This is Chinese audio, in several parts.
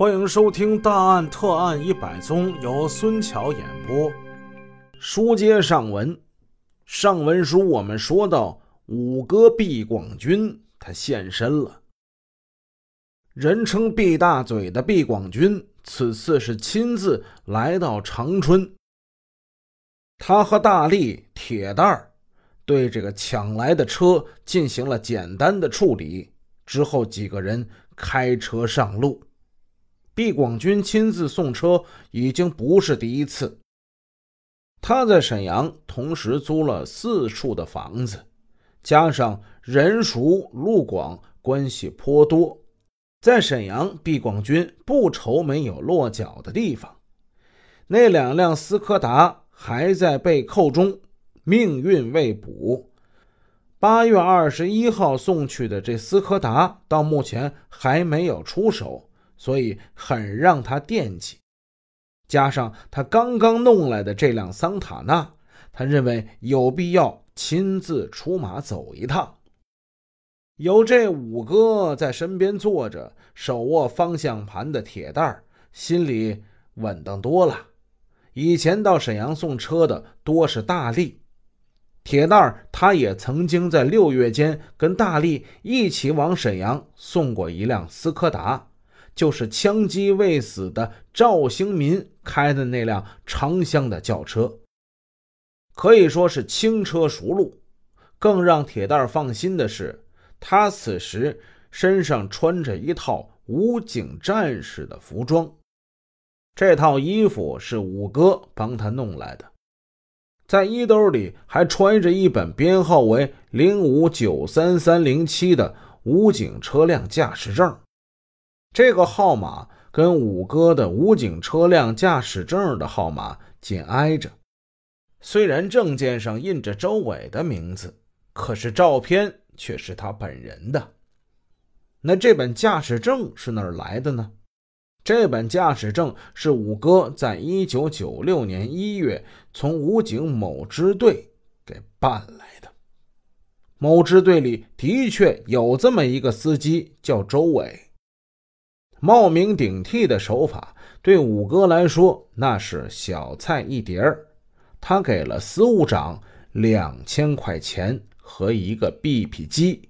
欢迎收听《大案特案一百宗》，由孙桥演播。书接上文，上文书我们说到五哥毕广军他现身了。人称毕大嘴的毕广军，此次是亲自来到长春。他和大力、铁蛋儿对这个抢来的车进行了简单的处理，之后几个人开车上路。毕广军亲自送车已经不是第一次。他在沈阳同时租了四处的房子，加上人熟路广，关系颇多。在沈阳，毕广军不愁没有落脚的地方。那两辆斯柯达还在被扣中，命运未卜。八月二十一号送去的这斯柯达，到目前还没有出手。所以很让他惦记，加上他刚刚弄来的这辆桑塔纳，他认为有必要亲自出马走一趟。有这五哥在身边坐着，手握方向盘的铁蛋儿，心里稳当多了。以前到沈阳送车的多是大力，铁蛋儿他也曾经在六月间跟大力一起往沈阳送过一辆斯柯达。就是枪击未死的赵兴民开的那辆长厢的轿车，可以说是轻车熟路。更让铁蛋放心的是，他此时身上穿着一套武警战士的服装，这套衣服是五哥帮他弄来的，在衣兜里还揣着一本编号为零五九三三零七的武警车辆驾驶证。这个号码跟五哥的武警车辆驾驶证的号码紧挨着，虽然证件上印着周伟的名字，可是照片却是他本人的。那这本驾驶证是哪儿来的呢？这本驾驶证是五哥在一九九六年一月从武警某支队给办来的。某支队里的确有这么一个司机，叫周伟。冒名顶替的手法对五哥来说那是小菜一碟儿，他给了司务长两千块钱和一个 BP 机，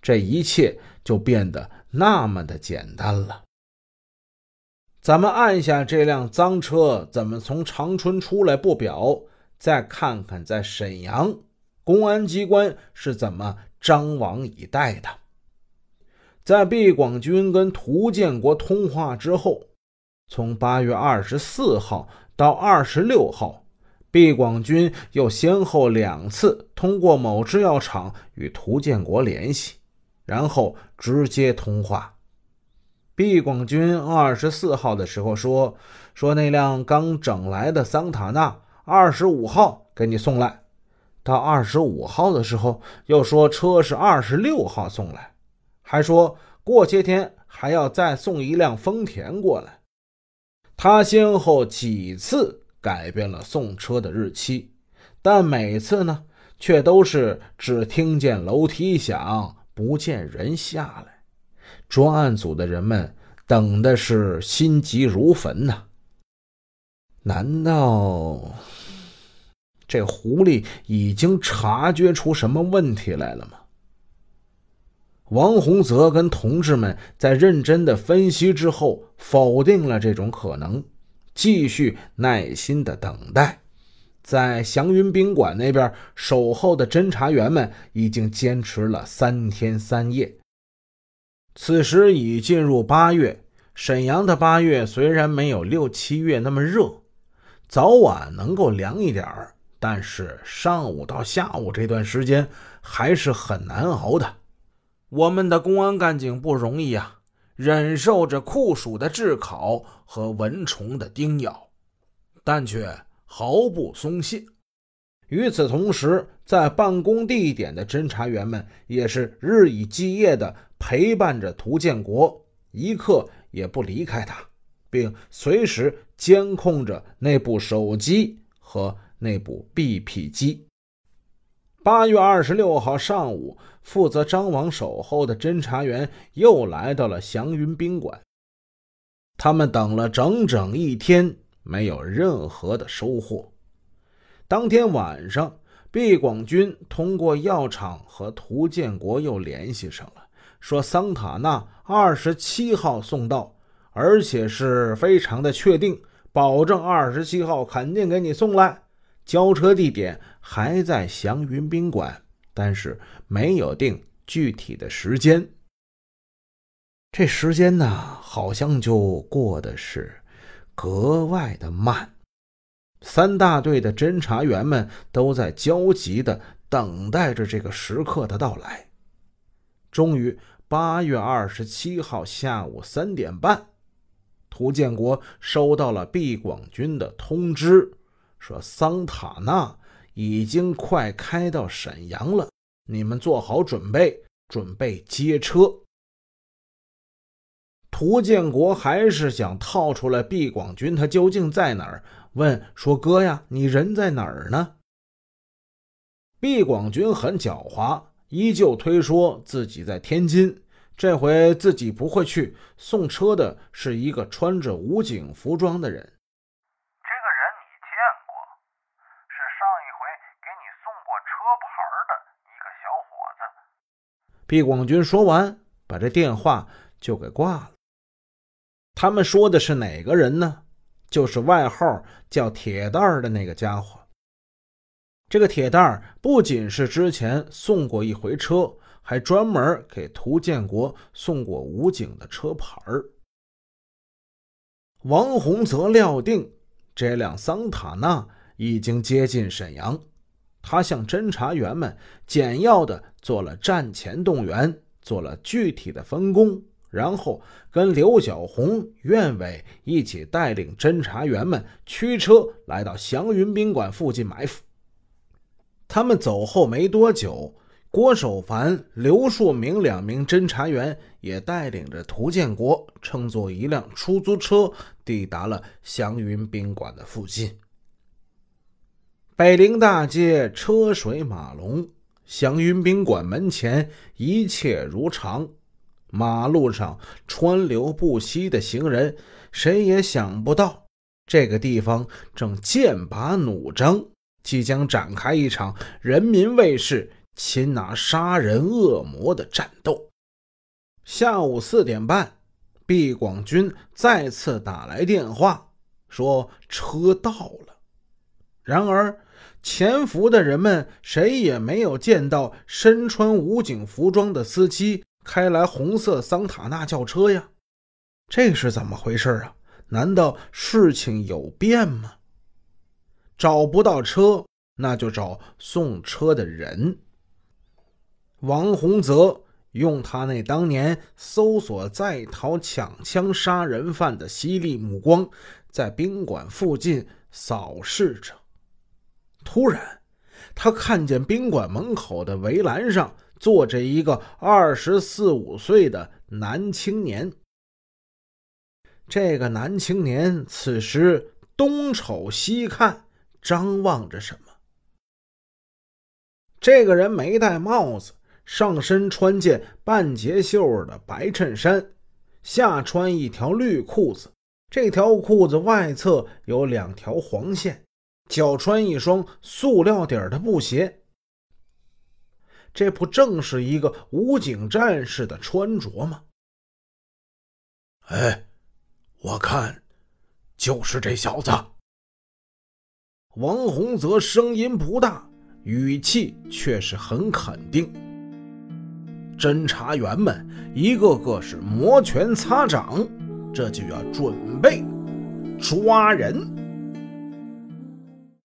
这一切就变得那么的简单了。咱们按下这辆脏车怎么从长春出来不表，再看看在沈阳公安机关是怎么张网以待的。在毕广军跟涂建国通话之后，从八月二十四号到二十六号，毕广军又先后两次通过某制药厂与涂建国联系，然后直接通话。毕广军二十四号的时候说：“说那辆刚整来的桑塔纳，二十五号给你送来。”到二十五号的时候，又说车是二十六号送来。还说过些天还要再送一辆丰田过来。他先后几次改变了送车的日期，但每次呢，却都是只听见楼梯响，不见人下来。专案组的人们等的是心急如焚呐。难道这狐狸已经察觉出什么问题来了吗？王洪泽跟同志们在认真的分析之后，否定了这种可能，继续耐心的等待。在祥云宾馆那边守候的侦查员们已经坚持了三天三夜。此时已进入八月，沈阳的八月虽然没有六七月那么热，早晚能够凉一点儿，但是上午到下午这段时间还是很难熬的。我们的公安干警不容易啊，忍受着酷暑的炙烤和蚊虫的叮咬，但却毫不松懈。与此同时，在办公地点的侦查员们也是日以继夜地陪伴着涂建国，一刻也不离开他，并随时监控着那部手机和那部 BP 机。八月二十六号上午，负责张网守候的侦查员又来到了祥云宾馆。他们等了整整一天，没有任何的收获。当天晚上，毕广军通过药厂和涂建国又联系上了，说桑塔纳二十七号送到，而且是非常的确定，保证二十七号肯定给你送来。交车地点还在祥云宾馆，但是没有定具体的时间。这时间呢，好像就过得是格外的慢。三大队的侦查员们都在焦急的等待着这个时刻的到来。终于，八月二十七号下午三点半，涂建国收到了毕广军的通知，说桑塔纳已经快开到沈阳了，你们做好准备，准备接车。涂建国还是想套出来毕广军他究竟在哪儿？问说：“哥呀，你人在哪儿呢？”毕广军很狡猾，依旧推说自己在天津。这回自己不会去，送车的是一个穿着武警服装的人。这个人你见过？是上一回给你送过车牌的一个小伙子。毕广军说完，把这电话就给挂了。他们说的是哪个人呢？就是外号叫铁蛋儿的那个家伙。这个铁蛋儿不仅是之前送过一回车，还专门给涂建国送过武警的车牌儿。王洪则料定这辆桑塔纳已经接近沈阳，他向侦查员们简要的做了战前动员，做了具体的分工。然后跟刘小红、苑伟一起带领侦查员们驱车来到祥云宾馆附近埋伏。他们走后没多久，郭守凡、刘树明两名侦查员也带领着涂建国，乘坐一辆出租车抵达了祥云宾馆的附近。北陵大街车水马龙，祥云宾馆门前一切如常。马路上川流不息的行人，谁也想不到这个地方正剑拔弩张，即将展开一场人民卫士擒拿杀人恶魔的战斗。下午四点半，毕广军再次打来电话，说车到了。然而，潜伏的人们谁也没有见到身穿武警服装的司机。开来红色桑塔纳轿车呀，这是怎么回事啊？难道事情有变吗？找不到车，那就找送车的人。王洪泽用他那当年搜索在逃抢枪杀人犯的犀利目光，在宾馆附近扫视着。突然，他看见宾馆门口的围栏上。坐着一个二十四五岁的男青年。这个男青年此时东瞅西看，张望着什么。这个人没戴帽子，上身穿件半截袖的白衬衫，下穿一条绿裤子，这条裤子外侧有两条黄线，脚穿一双塑料底儿的布鞋。这不正是一个武警战士的穿着吗？哎，我看就是这小子。王洪泽声音不大，语气却是很肯定。侦查员们一个个是摩拳擦掌，这就要准备抓人。